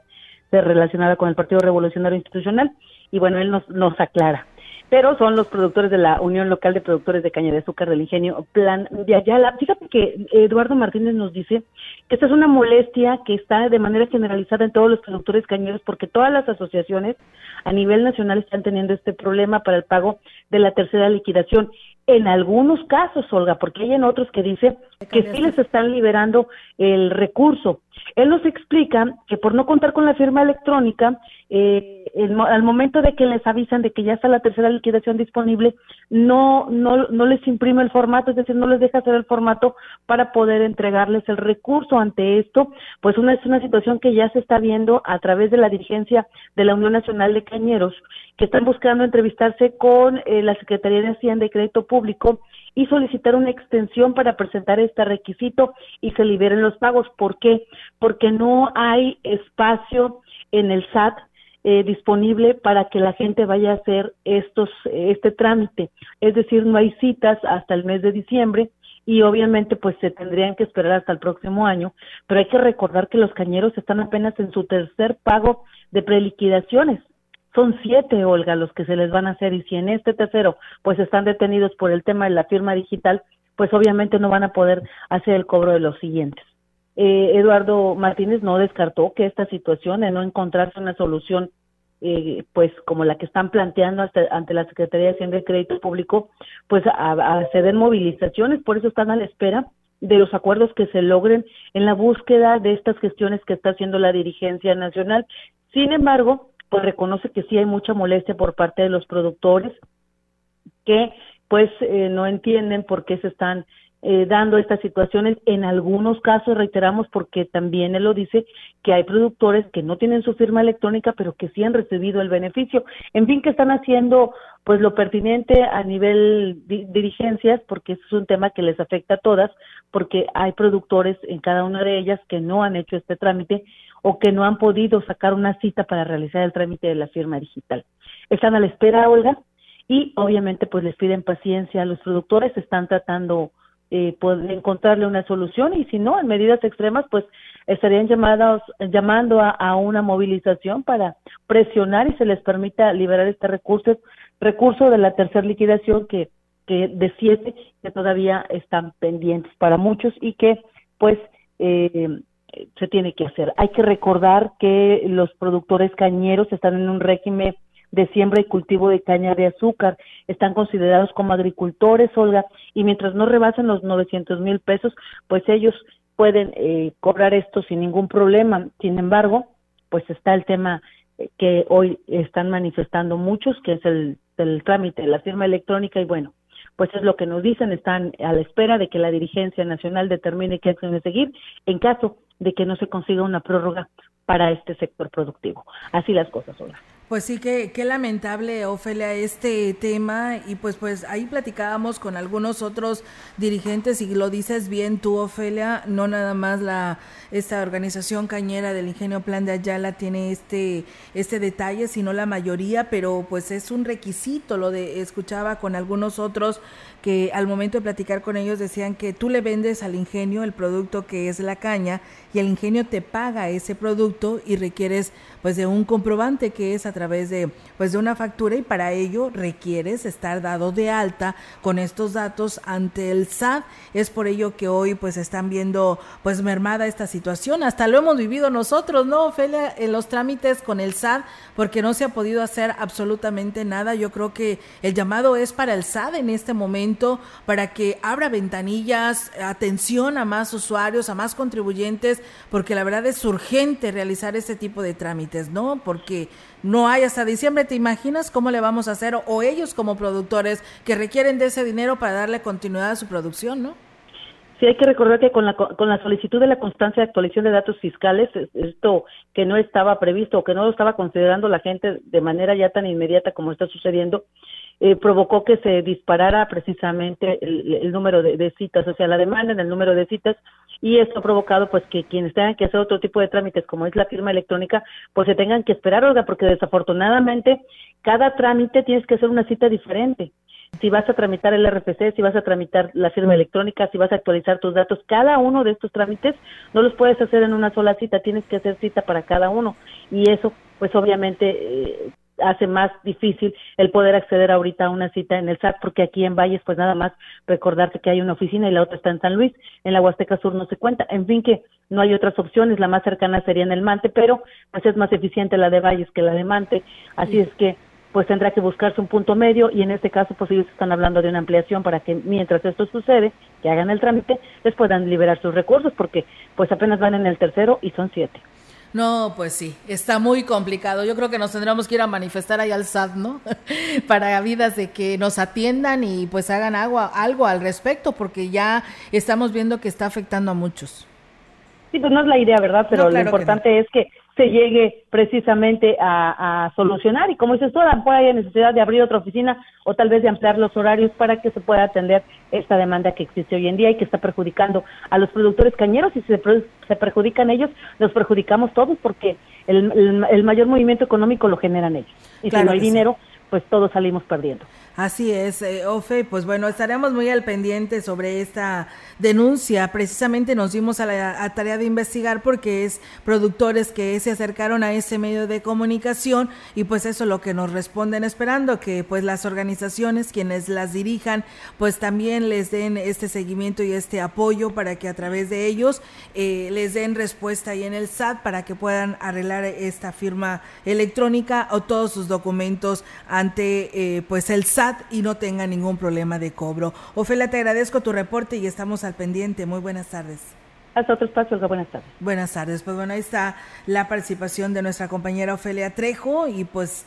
relacionada con el Partido Revolucionario Institucional. Y bueno, él nos, nos aclara. Pero son los productores de la Unión Local de Productores de Caña de Azúcar del Ingenio Plan de Ayala. Fíjate que Eduardo Martínez nos dice que esta es una molestia que está de manera generalizada en todos los productores cañeros porque todas las asociaciones a nivel nacional están teniendo este problema para el pago de la tercera liquidación. En algunos casos, Olga, porque hay en otros que dice que sí les están liberando el recurso. Él nos explica que por no contar con la firma electrónica, eh, al momento de que les avisan de que ya está la tercera liquidación disponible, no, no, no les imprime el formato, es decir, no les deja hacer el formato para poder entregarles el recurso. Ante esto, pues una, es una situación que ya se está viendo a través de la dirigencia de la Unión Nacional de Cañeros, que están buscando entrevistarse con eh, la Secretaría de Hacienda y Crédito Público y solicitar una extensión para presentar este requisito y se liberen los pagos. ¿Por qué? Porque no hay espacio en el SAT eh, disponible para que la gente vaya a hacer estos este trámite. Es decir, no hay citas hasta el mes de diciembre y obviamente pues se tendrían que esperar hasta el próximo año, pero hay que recordar que los cañeros están apenas en su tercer pago de preliquidaciones son siete, Olga, los que se les van a hacer y si en este tercero pues están detenidos por el tema de la firma digital, pues obviamente no van a poder hacer el cobro de los siguientes. Eh, Eduardo Martínez no descartó que esta situación de no encontrarse una solución eh, pues como la que están planteando ante la Secretaría de Hacienda y Crédito Público, pues a, a movilizaciones, por eso están a la espera de los acuerdos que se logren en la búsqueda de estas gestiones que está haciendo la dirigencia nacional. Sin embargo, pues reconoce que sí hay mucha molestia por parte de los productores que pues eh, no entienden por qué se están eh, dando estas situaciones. En algunos casos, reiteramos, porque también él lo dice, que hay productores que no tienen su firma electrónica, pero que sí han recibido el beneficio. En fin, que están haciendo pues lo pertinente a nivel de dirigencias, porque es un tema que les afecta a todas, porque hay productores en cada una de ellas que no han hecho este trámite o que no han podido sacar una cita para realizar el trámite de la firma digital. Están a la espera, Olga, y obviamente pues les piden paciencia. Los productores están tratando eh, pues, encontrarle una solución y si no, en medidas extremas, pues estarían llamados, llamando a, a, una movilización para presionar y se les permita liberar este recurso, recurso de la tercera liquidación que, que de siete que todavía están pendientes para muchos y que pues eh, se tiene que hacer. Hay que recordar que los productores cañeros están en un régimen de siembra y cultivo de caña de azúcar. Están considerados como agricultores, Olga, y mientras no rebasen los 900 mil pesos, pues ellos pueden eh, cobrar esto sin ningún problema. Sin embargo, pues está el tema eh, que hoy están manifestando muchos, que es el, trámite de la firma electrónica y bueno, pues es lo que nos dicen, están a la espera de que la dirigencia nacional determine qué acciones seguir en caso de que no se consiga una prórroga para este sector productivo. Así las cosas, Olga. Pues sí, que qué lamentable, Ofelia, este tema. Y pues, pues ahí platicábamos con algunos otros dirigentes, y lo dices bien tú, Ofelia, no nada más la esta organización cañera del Ingenio Plan de Ayala tiene este, este detalle, sino la mayoría, pero pues es un requisito, lo de escuchaba con algunos otros que al momento de platicar con ellos decían que tú le vendes al ingenio el producto que es la caña y el ingenio te paga ese producto y requieres pues de un comprobante que es a través de pues de una factura y para ello requieres estar dado de alta con estos datos ante el SAT. Es por ello que hoy pues están viendo pues mermada esta situación. Hasta lo hemos vivido nosotros, ¿no, Ofelia? En los trámites con el SAT porque no se ha podido hacer absolutamente nada. Yo creo que el llamado es para el SAT en este momento para que abra ventanillas, atención a más usuarios, a más contribuyentes, porque la verdad es urgente realizar este tipo de trámites, ¿no? Porque no hay hasta diciembre, ¿te imaginas cómo le vamos a hacer? O, ellos como productores que requieren de ese dinero para darle continuidad a su producción, ¿no? Sí, hay que recordar que con la, con la solicitud de la constancia de actualización de datos fiscales, esto que no estaba previsto o que no lo estaba considerando la gente de manera ya tan inmediata como está sucediendo, eh, provocó que se disparara precisamente el, número de, citas, o sea, la demanda en el número de citas, y esto ha provocado pues que quienes tengan que hacer otro tipo de trámites, como es la firma electrónica, pues se tengan que esperar, Olga, porque desafortunadamente cada trámite tienes que hacer una cita diferente. Si vas a tramitar el RFC, si vas a tramitar la firma electrónica, si vas a actualizar tus datos, cada uno de estos trámites no los puedes hacer en una sola cita, tienes que hacer cita para cada uno. Y eso, pues obviamente, eh, hace más difícil el poder acceder ahorita a una cita en el SAT, porque aquí en Valles, pues nada más recordarte que hay una oficina y la otra está en San Luis, en la Huasteca Sur no se cuenta, en fin que no hay otras opciones, la más cercana sería en el Mante, pero pues es más eficiente la de Valles que la de Mante, así es que pues tendrá que buscarse un punto medio y en este caso pues ellos están hablando de una ampliación para que mientras esto sucede, que hagan el trámite, les puedan liberar sus recursos porque pues apenas van en el tercero y son siete. No, pues sí, está muy complicado. Yo creo que nos tendremos que ir a manifestar ahí al SAT, ¿no? Para vidas de que nos atiendan y pues hagan algo, algo al respecto, porque ya estamos viendo que está afectando a muchos. Sí, pues no es la idea, ¿verdad? Pero lo importante es que se llegue precisamente a, solucionar. Y como dices tú, a haya necesidad de abrir otra oficina o tal vez de ampliar los horarios para que se pueda atender esta demanda que existe hoy en día y que está perjudicando a los productores cañeros. Y si se, se perjudican ellos, los perjudicamos todos porque el, el, mayor movimiento económico lo generan ellos. Y si no hay dinero, pues todos salimos perdiendo. Así es, eh, Ofe, pues bueno, estaremos muy al pendiente sobre esta denuncia. Precisamente nos dimos a la tarea de investigar porque es productores que se acercaron a ese medio de comunicación y pues eso es lo que nos responden esperando que pues las organizaciones quienes las dirijan pues también les den este seguimiento y este apoyo para que a través de ellos eh, les den respuesta ahí en el SAT para que puedan arreglar esta firma electrónica o todos sus documentos ante eh, pues el SAT y no tenga ningún problema de cobro. Ofelia, te agradezco tu reporte y estamos al pendiente. Muy buenas tardes. Hasta otro espacio, buenas tardes. Buenas tardes. Pues bueno, ahí está la participación de nuestra compañera Ofelia Trejo y pues...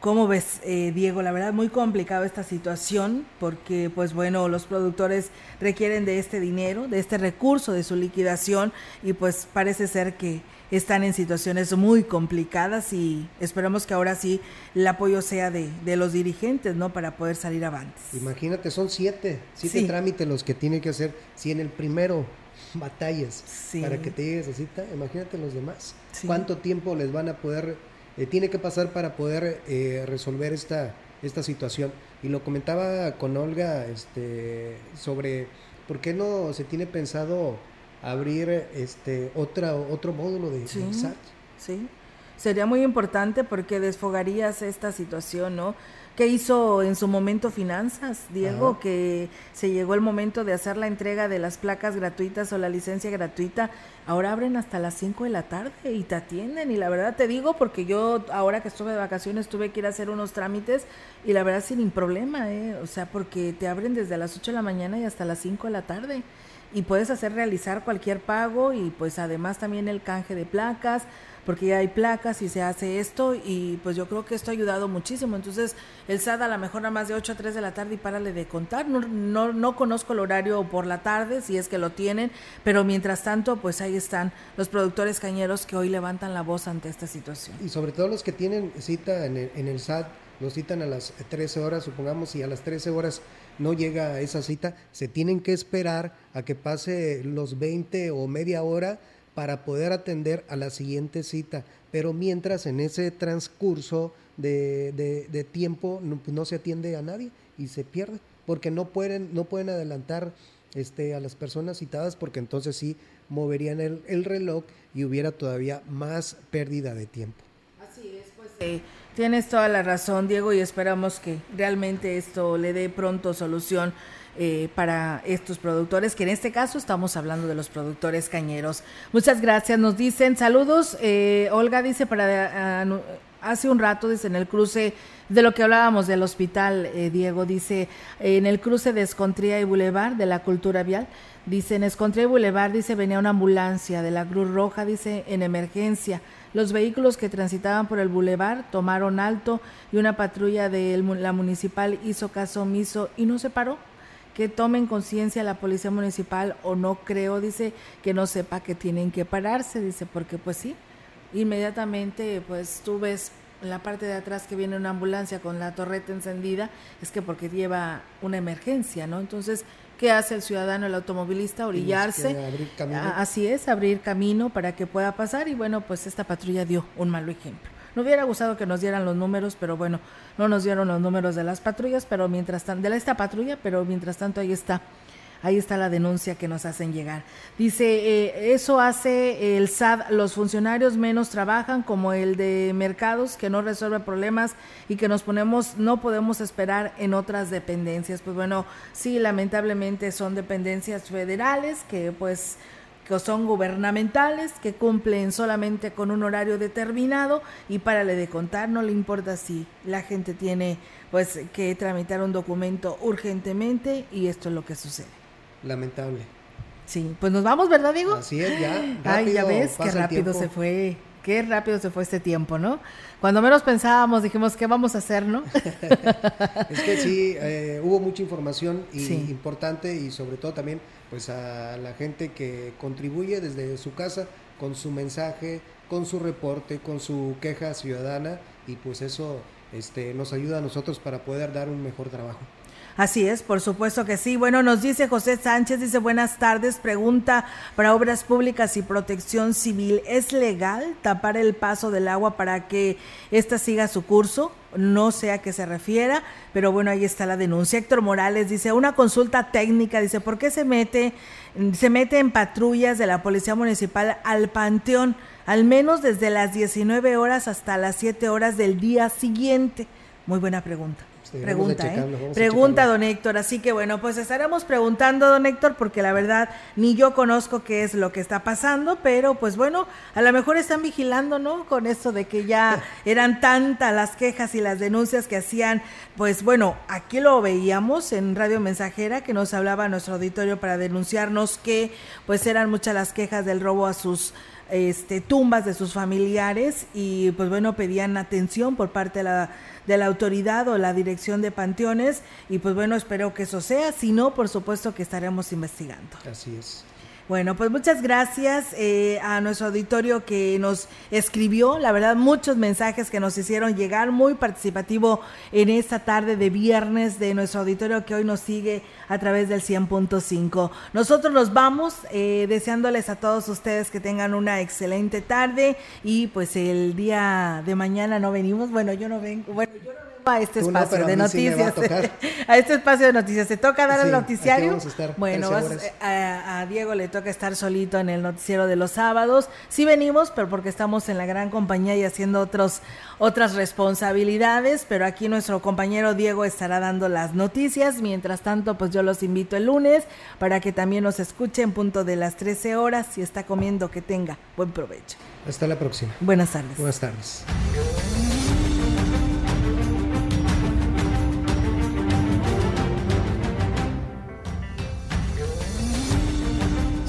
¿Cómo ves, eh, Diego? La verdad, muy complicada esta situación porque, pues bueno, los productores requieren de este dinero, de este recurso, de su liquidación y pues parece ser que están en situaciones muy complicadas y esperamos que ahora sí el apoyo sea de, de los dirigentes, ¿no? Para poder salir avantes. Imagínate, son siete, siete trámites los que tienen que hacer. Si en el primero batallas para que te llegues a cita, imagínate los demás. ¿Cuánto tiempo les van a poder, eh, tiene que pasar para poder eh, resolver esta, esta situación? Y lo comentaba con Olga este, sobre por qué no se tiene pensado abrir este otra otro módulo de, sí, SAT. Sí. sería muy importante porque desfogarías esta situación, ¿no? ¿Qué hizo en su momento Finanzas, Diego? Que se llegó el momento de hacer la entrega de las placas gratuitas o la licencia gratuita. Ahora abren hasta las 5 de la tarde y te atienden. Y la verdad te digo, porque yo ahora que estuve de vacaciones tuve que ir a hacer unos trámites y la verdad sin problema, ¿eh? O sea, porque te abren desde las 8 de la mañana y hasta las 5 de la tarde. Y puedes hacer realizar cualquier pago y pues además también el canje de placas porque ya hay placas y se hace esto y pues yo creo que esto ha ayudado muchísimo. Entonces el SAD a lo mejor a más de 8 a 3 de la tarde y párale de contar. No, no, no conozco el horario por la tarde, si es que lo tienen, pero mientras tanto pues ahí están los productores cañeros que hoy levantan la voz ante esta situación. Y sobre todo los que tienen cita en el, en el SAT, los citan a las 13 horas, supongamos, y a las 13 horas no llega esa cita, se tienen que esperar a que pase los 20 o media hora para poder atender a la siguiente cita. Pero mientras en ese transcurso de, tiempo no, se atiende a nadie y se pierde, porque no pueden, no pueden adelantar este, a las personas citadas, porque entonces sí moverían el, el reloj y hubiera todavía más pérdida de tiempo. Así es, pues eh, tienes toda la razón, Diego, y esperamos que realmente esto le dé pronto solución eh, para estos productores, que en este caso estamos hablando de los productores cañeros. Muchas gracias, nos dicen saludos. Eh, Olga dice para hace un rato, dice en el cruce de lo que hablábamos del hospital, eh, Diego dice en el cruce de Escontría y Boulevard de la Cultura Vial. Dice, en Escontría y Boulevard, dice, venía una ambulancia de la Cruz Roja, dice, en emergencia. Los vehículos que transitaban por el boulevard tomaron alto y una patrulla de la municipal hizo caso omiso y no se paró que tomen conciencia la policía municipal o no creo, dice, que no sepa que tienen que pararse, dice, porque pues sí, inmediatamente pues tú ves en la parte de atrás que viene una ambulancia con la torreta encendida, es que porque lleva una emergencia, ¿no? Entonces, ¿qué hace el ciudadano, el automovilista? Orillarse. Así es, abrir camino para que pueda pasar y bueno, pues esta patrulla dio un malo ejemplo. No hubiera gustado que nos dieran los números, pero bueno, no nos dieron los números de las patrullas, pero mientras tanto, de esta patrulla, pero mientras tanto ahí está. Ahí está la denuncia que nos hacen llegar. Dice, eh, eso hace el SAD, los funcionarios menos trabajan, como el de mercados, que no resuelve problemas y que nos ponemos, no podemos esperar en otras dependencias. Pues bueno, sí, lamentablemente son dependencias federales que pues que son gubernamentales, que cumplen solamente con un horario determinado y para le de contar, no le importa si la gente tiene pues que tramitar un documento urgentemente y esto es lo que sucede. Lamentable. Sí, pues nos vamos, ¿verdad, Diego? Así es, ya. Ay, ya ves, qué rápido se fue, qué rápido se fue este tiempo, ¿no? Cuando menos pensábamos, dijimos, ¿qué vamos a hacer, no? es que sí, eh, hubo mucha información importante y sobre todo también pues a la gente que contribuye desde su casa con su mensaje, con su reporte, con su queja ciudadana y pues eso este, nos ayuda a nosotros para poder dar un mejor trabajo. Así es, por supuesto que sí. Bueno, nos dice José Sánchez, dice buenas tardes, pregunta para Obras Públicas y Protección Civil, ¿es legal tapar el paso del agua para que ésta siga su curso? No sé a qué se refiera, pero bueno, ahí está la denuncia. Héctor Morales dice, una consulta técnica, dice, ¿por qué se mete, se mete en patrullas de la Policía Municipal al Panteón, al menos desde las 19 horas hasta las 7 horas del día siguiente? Muy buena pregunta. Pregunta, ¿eh? Pregunta, don Héctor. Así que bueno, pues estaremos preguntando, don Héctor, porque la verdad ni yo conozco qué es lo que está pasando, pero pues bueno, a lo mejor están vigilando, ¿no? Con esto de que ya eran tantas las quejas y las denuncias que hacían. Pues bueno, aquí lo veíamos en Radio Mensajera, que nos hablaba nuestro auditorio para denunciarnos que pues eran muchas las quejas del robo a sus este, tumbas de sus familiares y pues bueno, pedían atención por parte de la de la autoridad o la dirección de panteones y pues bueno, espero que eso sea, si no, por supuesto que estaremos investigando. Así es. Bueno, pues muchas gracias eh, a nuestro auditorio que nos escribió, la verdad, muchos mensajes que nos hicieron llegar, muy participativo en esta tarde de viernes de nuestro auditorio que hoy nos sigue a través del 100.5. Nosotros nos vamos eh, deseándoles a todos ustedes que tengan una excelente tarde y pues el día de mañana no venimos, bueno, yo no vengo, bueno, yo no vengo a este espacio de noticias. a, este espacio de noticias. ¿Te toca dar el noticiario? bueno, a, Diego le toca estar solito en el noticiero de los sábados. Sí venimos, pero porque estamos en la gran compañía y haciendo otros otras responsabilidades, pero aquí nuestro compañero Diego estará dando las noticias. Mientras tanto, pues yo los invito el lunes para que también nos escuchen punto de las 13 horas. Si está comiendo, que tenga buen provecho. Hasta la próxima. Buenas tardes. Buenas tardes.